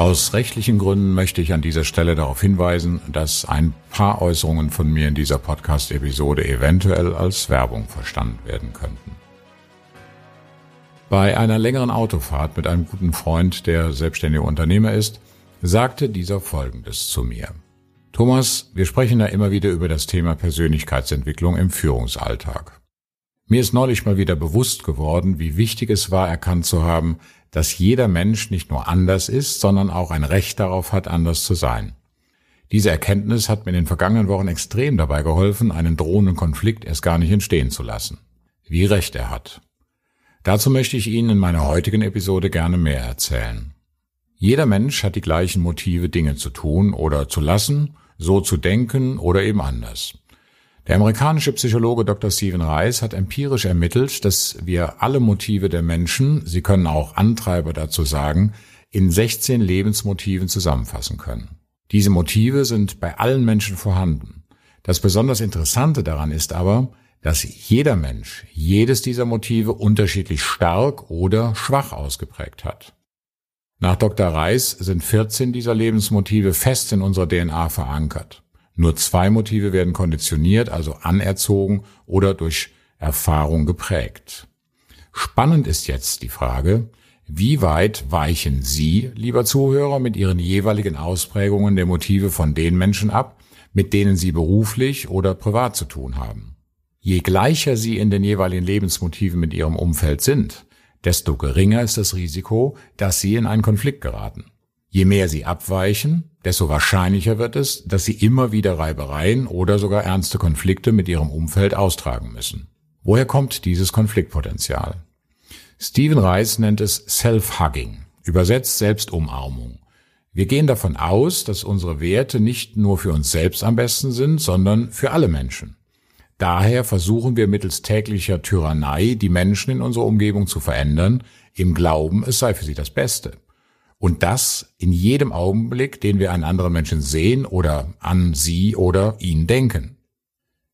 Aus rechtlichen Gründen möchte ich an dieser Stelle darauf hinweisen, dass ein paar Äußerungen von mir in dieser Podcast-Episode eventuell als Werbung verstanden werden könnten. Bei einer längeren Autofahrt mit einem guten Freund, der selbstständiger Unternehmer ist, sagte dieser Folgendes zu mir. Thomas, wir sprechen da immer wieder über das Thema Persönlichkeitsentwicklung im Führungsalltag. Mir ist neulich mal wieder bewusst geworden, wie wichtig es war, erkannt zu haben, dass jeder Mensch nicht nur anders ist, sondern auch ein Recht darauf hat, anders zu sein. Diese Erkenntnis hat mir in den vergangenen Wochen extrem dabei geholfen, einen drohenden Konflikt erst gar nicht entstehen zu lassen. Wie recht er hat. Dazu möchte ich Ihnen in meiner heutigen Episode gerne mehr erzählen. Jeder Mensch hat die gleichen Motive, Dinge zu tun oder zu lassen, so zu denken oder eben anders. Der amerikanische Psychologe Dr. Stephen Reis hat empirisch ermittelt, dass wir alle Motive der Menschen, Sie können auch Antreiber dazu sagen, in 16 Lebensmotiven zusammenfassen können. Diese Motive sind bei allen Menschen vorhanden. Das besonders Interessante daran ist aber, dass jeder Mensch jedes dieser Motive unterschiedlich stark oder schwach ausgeprägt hat. Nach Dr. Reis sind 14 dieser Lebensmotive fest in unserer DNA verankert. Nur zwei Motive werden konditioniert, also anerzogen oder durch Erfahrung geprägt. Spannend ist jetzt die Frage, wie weit weichen Sie, lieber Zuhörer, mit Ihren jeweiligen Ausprägungen der Motive von den Menschen ab, mit denen Sie beruflich oder privat zu tun haben? Je gleicher Sie in den jeweiligen Lebensmotiven mit Ihrem Umfeld sind, desto geringer ist das Risiko, dass Sie in einen Konflikt geraten. Je mehr Sie abweichen, desto wahrscheinlicher wird es, dass sie immer wieder Reibereien oder sogar ernste Konflikte mit ihrem Umfeld austragen müssen. Woher kommt dieses Konfliktpotenzial? Stephen Reis nennt es Self-Hugging, übersetzt Selbstumarmung. Wir gehen davon aus, dass unsere Werte nicht nur für uns selbst am besten sind, sondern für alle Menschen. Daher versuchen wir mittels täglicher Tyrannei die Menschen in unserer Umgebung zu verändern, im Glauben, es sei für sie das Beste. Und das in jedem Augenblick, den wir einen anderen Menschen sehen oder an sie oder ihn denken.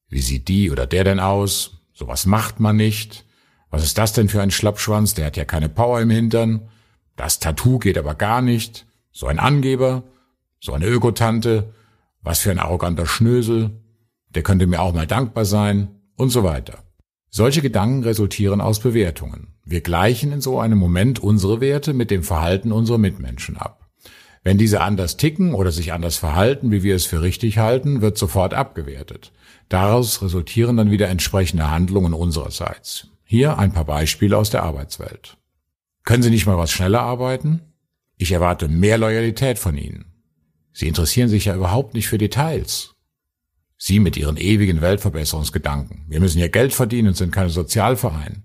Wie sieht die oder der denn aus? Sowas macht man nicht. Was ist das denn für ein Schlappschwanz? Der hat ja keine Power im Hintern. Das Tattoo geht aber gar nicht. So ein Angeber. So eine Ökotante. Was für ein arroganter Schnösel. Der könnte mir auch mal dankbar sein. Und so weiter. Solche Gedanken resultieren aus Bewertungen. Wir gleichen in so einem Moment unsere Werte mit dem Verhalten unserer Mitmenschen ab. Wenn diese anders ticken oder sich anders verhalten, wie wir es für richtig halten, wird sofort abgewertet. Daraus resultieren dann wieder entsprechende Handlungen unsererseits. Hier ein paar Beispiele aus der Arbeitswelt. Können Sie nicht mal was schneller arbeiten? Ich erwarte mehr Loyalität von Ihnen. Sie interessieren sich ja überhaupt nicht für Details. Sie mit Ihren ewigen Weltverbesserungsgedanken. Wir müssen ja Geld verdienen und sind keine Sozialverein.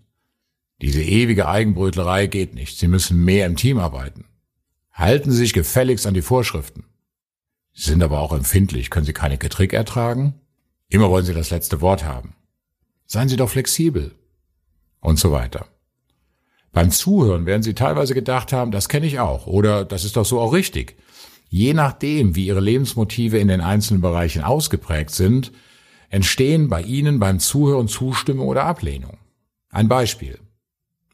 Diese ewige Eigenbrötlerei geht nicht. Sie müssen mehr im Team arbeiten. Halten Sie sich gefälligst an die Vorschriften. Sie sind aber auch empfindlich. Können Sie keine Getrick ertragen? Immer wollen Sie das letzte Wort haben. Seien Sie doch flexibel. Und so weiter. Beim Zuhören werden Sie teilweise gedacht haben, das kenne ich auch oder das ist doch so auch richtig. Je nachdem, wie Ihre Lebensmotive in den einzelnen Bereichen ausgeprägt sind, entstehen bei Ihnen beim Zuhören Zustimmung oder Ablehnung. Ein Beispiel.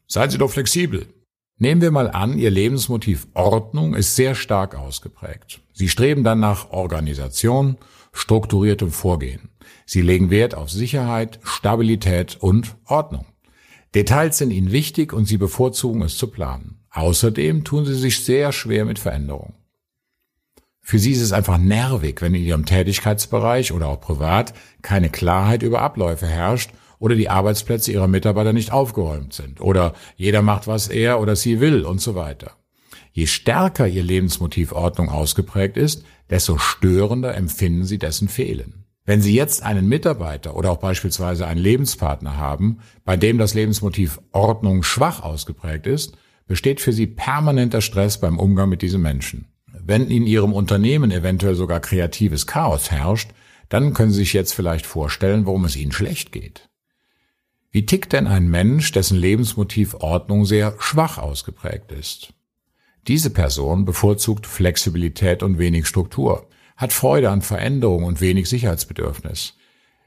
Seien Sie doch flexibel. Nehmen wir mal an, Ihr Lebensmotiv Ordnung ist sehr stark ausgeprägt. Sie streben dann nach Organisation, strukturiertem Vorgehen. Sie legen Wert auf Sicherheit, Stabilität und Ordnung. Details sind Ihnen wichtig und Sie bevorzugen es zu planen. Außerdem tun Sie sich sehr schwer mit Veränderungen. Für sie ist es einfach nervig, wenn in ihrem Tätigkeitsbereich oder auch privat keine Klarheit über Abläufe herrscht oder die Arbeitsplätze ihrer Mitarbeiter nicht aufgeräumt sind oder jeder macht, was er oder sie will und so weiter. Je stärker ihr Lebensmotiv Ordnung ausgeprägt ist, desto störender empfinden sie dessen Fehlen. Wenn Sie jetzt einen Mitarbeiter oder auch beispielsweise einen Lebenspartner haben, bei dem das Lebensmotiv Ordnung schwach ausgeprägt ist, besteht für Sie permanenter Stress beim Umgang mit diesen Menschen. Wenn in Ihrem Unternehmen eventuell sogar kreatives Chaos herrscht, dann können Sie sich jetzt vielleicht vorstellen, warum es Ihnen schlecht geht. Wie tickt denn ein Mensch, dessen Lebensmotiv Ordnung sehr schwach ausgeprägt ist? Diese Person bevorzugt Flexibilität und wenig Struktur, hat Freude an Veränderung und wenig Sicherheitsbedürfnis.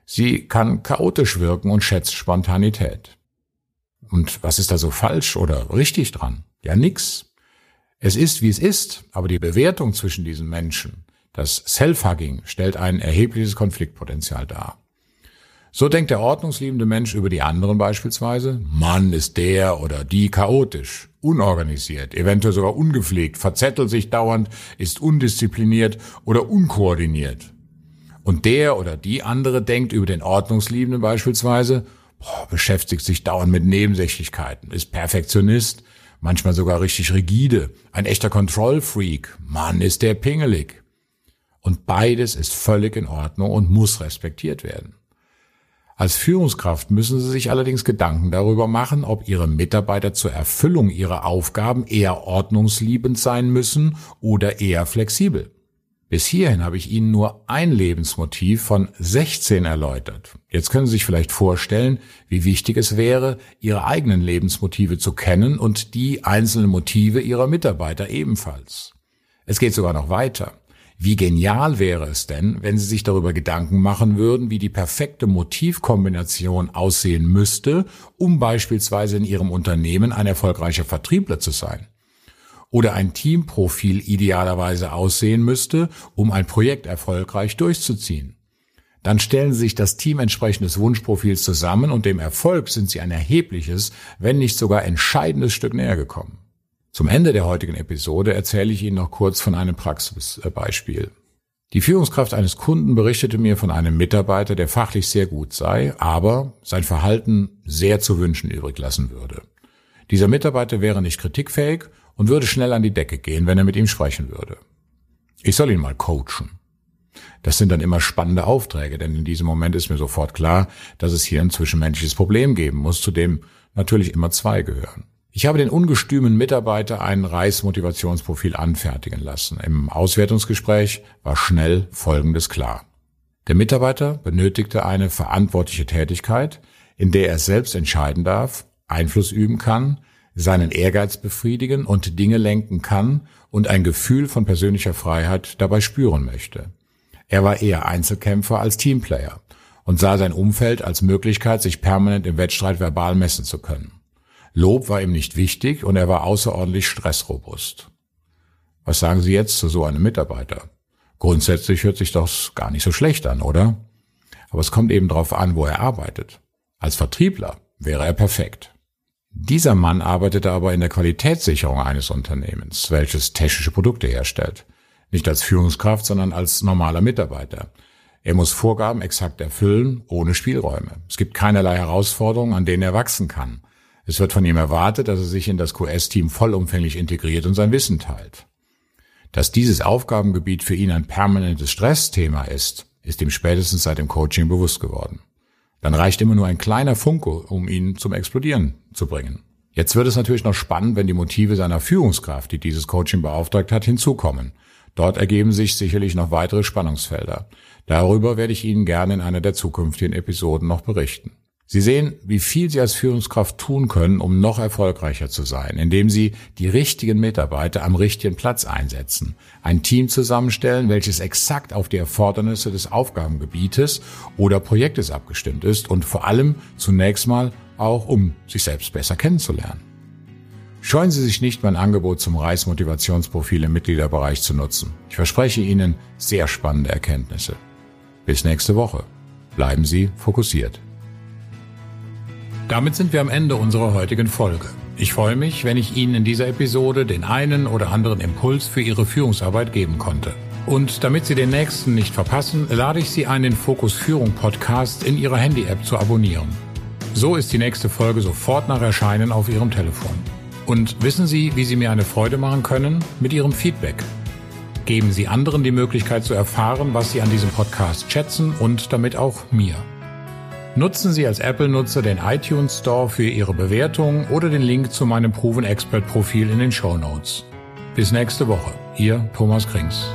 Sie kann chaotisch wirken und schätzt Spontanität. Und was ist da so falsch oder richtig dran? Ja, nix. Es ist, wie es ist, aber die Bewertung zwischen diesen Menschen, das Self-Hugging, stellt ein erhebliches Konfliktpotenzial dar. So denkt der ordnungsliebende Mensch über die anderen beispielsweise, Mann ist der oder die chaotisch, unorganisiert, eventuell sogar ungepflegt, verzettelt sich dauernd, ist undiszipliniert oder unkoordiniert. Und der oder die andere denkt über den ordnungsliebenden beispielsweise, boah, beschäftigt sich dauernd mit Nebensächlichkeiten, ist Perfektionist, manchmal sogar richtig rigide, ein echter Kontrollfreak, Mann ist der pingelig. Und beides ist völlig in Ordnung und muss respektiert werden. Als Führungskraft müssen Sie sich allerdings Gedanken darüber machen, ob Ihre Mitarbeiter zur Erfüllung ihrer Aufgaben eher ordnungsliebend sein müssen oder eher flexibel. Bis hierhin habe ich Ihnen nur ein Lebensmotiv von 16 erläutert. Jetzt können Sie sich vielleicht vorstellen, wie wichtig es wäre, Ihre eigenen Lebensmotive zu kennen und die einzelnen Motive Ihrer Mitarbeiter ebenfalls. Es geht sogar noch weiter. Wie genial wäre es denn, wenn Sie sich darüber Gedanken machen würden, wie die perfekte Motivkombination aussehen müsste, um beispielsweise in Ihrem Unternehmen ein erfolgreicher Vertriebler zu sein? Oder ein Teamprofil idealerweise aussehen müsste, um ein Projekt erfolgreich durchzuziehen? Dann stellen Sie sich das Team entsprechendes Wunschprofils zusammen und dem Erfolg sind Sie ein erhebliches, wenn nicht sogar entscheidendes Stück näher gekommen. Zum Ende der heutigen Episode erzähle ich Ihnen noch kurz von einem Praxisbeispiel. Die Führungskraft eines Kunden berichtete mir von einem Mitarbeiter, der fachlich sehr gut sei, aber sein Verhalten sehr zu wünschen übrig lassen würde. Dieser Mitarbeiter wäre nicht kritikfähig und würde schnell an die Decke gehen, wenn er mit ihm sprechen würde. Ich soll ihn mal coachen. Das sind dann immer spannende Aufträge, denn in diesem Moment ist mir sofort klar, dass es hier ein zwischenmenschliches Problem geben muss, zu dem natürlich immer zwei gehören. Ich habe den ungestümen Mitarbeiter ein Reismotivationsprofil anfertigen lassen. Im Auswertungsgespräch war schnell Folgendes klar. Der Mitarbeiter benötigte eine verantwortliche Tätigkeit, in der er selbst entscheiden darf, Einfluss üben kann, seinen Ehrgeiz befriedigen und Dinge lenken kann und ein Gefühl von persönlicher Freiheit dabei spüren möchte. Er war eher Einzelkämpfer als Teamplayer und sah sein Umfeld als Möglichkeit, sich permanent im Wettstreit verbal messen zu können. Lob war ihm nicht wichtig und er war außerordentlich stressrobust. Was sagen Sie jetzt zu so einem Mitarbeiter? Grundsätzlich hört sich das gar nicht so schlecht an, oder? Aber es kommt eben darauf an, wo er arbeitet. Als Vertriebler wäre er perfekt. Dieser Mann arbeitete aber in der Qualitätssicherung eines Unternehmens, welches technische Produkte herstellt. Nicht als Führungskraft, sondern als normaler Mitarbeiter. Er muss Vorgaben exakt erfüllen, ohne Spielräume. Es gibt keinerlei Herausforderungen, an denen er wachsen kann. Es wird von ihm erwartet, dass er sich in das QS-Team vollumfänglich integriert und sein Wissen teilt. Dass dieses Aufgabengebiet für ihn ein permanentes Stressthema ist, ist ihm spätestens seit dem Coaching bewusst geworden. Dann reicht immer nur ein kleiner Funke, um ihn zum Explodieren zu bringen. Jetzt wird es natürlich noch spannend, wenn die Motive seiner Führungskraft, die dieses Coaching beauftragt hat, hinzukommen. Dort ergeben sich sicherlich noch weitere Spannungsfelder. Darüber werde ich Ihnen gerne in einer der zukünftigen Episoden noch berichten. Sie sehen, wie viel Sie als Führungskraft tun können, um noch erfolgreicher zu sein, indem Sie die richtigen Mitarbeiter am richtigen Platz einsetzen, ein Team zusammenstellen, welches exakt auf die Erfordernisse des Aufgabengebietes oder Projektes abgestimmt ist und vor allem zunächst mal auch, um sich selbst besser kennenzulernen. Scheuen Sie sich nicht, mein Angebot zum Reismotivationsprofil im Mitgliederbereich zu nutzen. Ich verspreche Ihnen sehr spannende Erkenntnisse. Bis nächste Woche. Bleiben Sie fokussiert. Damit sind wir am Ende unserer heutigen Folge. Ich freue mich, wenn ich Ihnen in dieser Episode den einen oder anderen Impuls für Ihre Führungsarbeit geben konnte. Und damit Sie den nächsten nicht verpassen, lade ich Sie ein, den Fokus Führung Podcast in Ihrer Handy-App zu abonnieren. So ist die nächste Folge sofort nach Erscheinen auf Ihrem Telefon. Und wissen Sie, wie Sie mir eine Freude machen können? Mit Ihrem Feedback. Geben Sie anderen die Möglichkeit zu erfahren, was Sie an diesem Podcast schätzen und damit auch mir. Nutzen Sie als Apple-Nutzer den iTunes Store für Ihre Bewertung oder den Link zu meinem Proven Expert Profil in den Show Notes. Bis nächste Woche. Ihr Thomas Krings.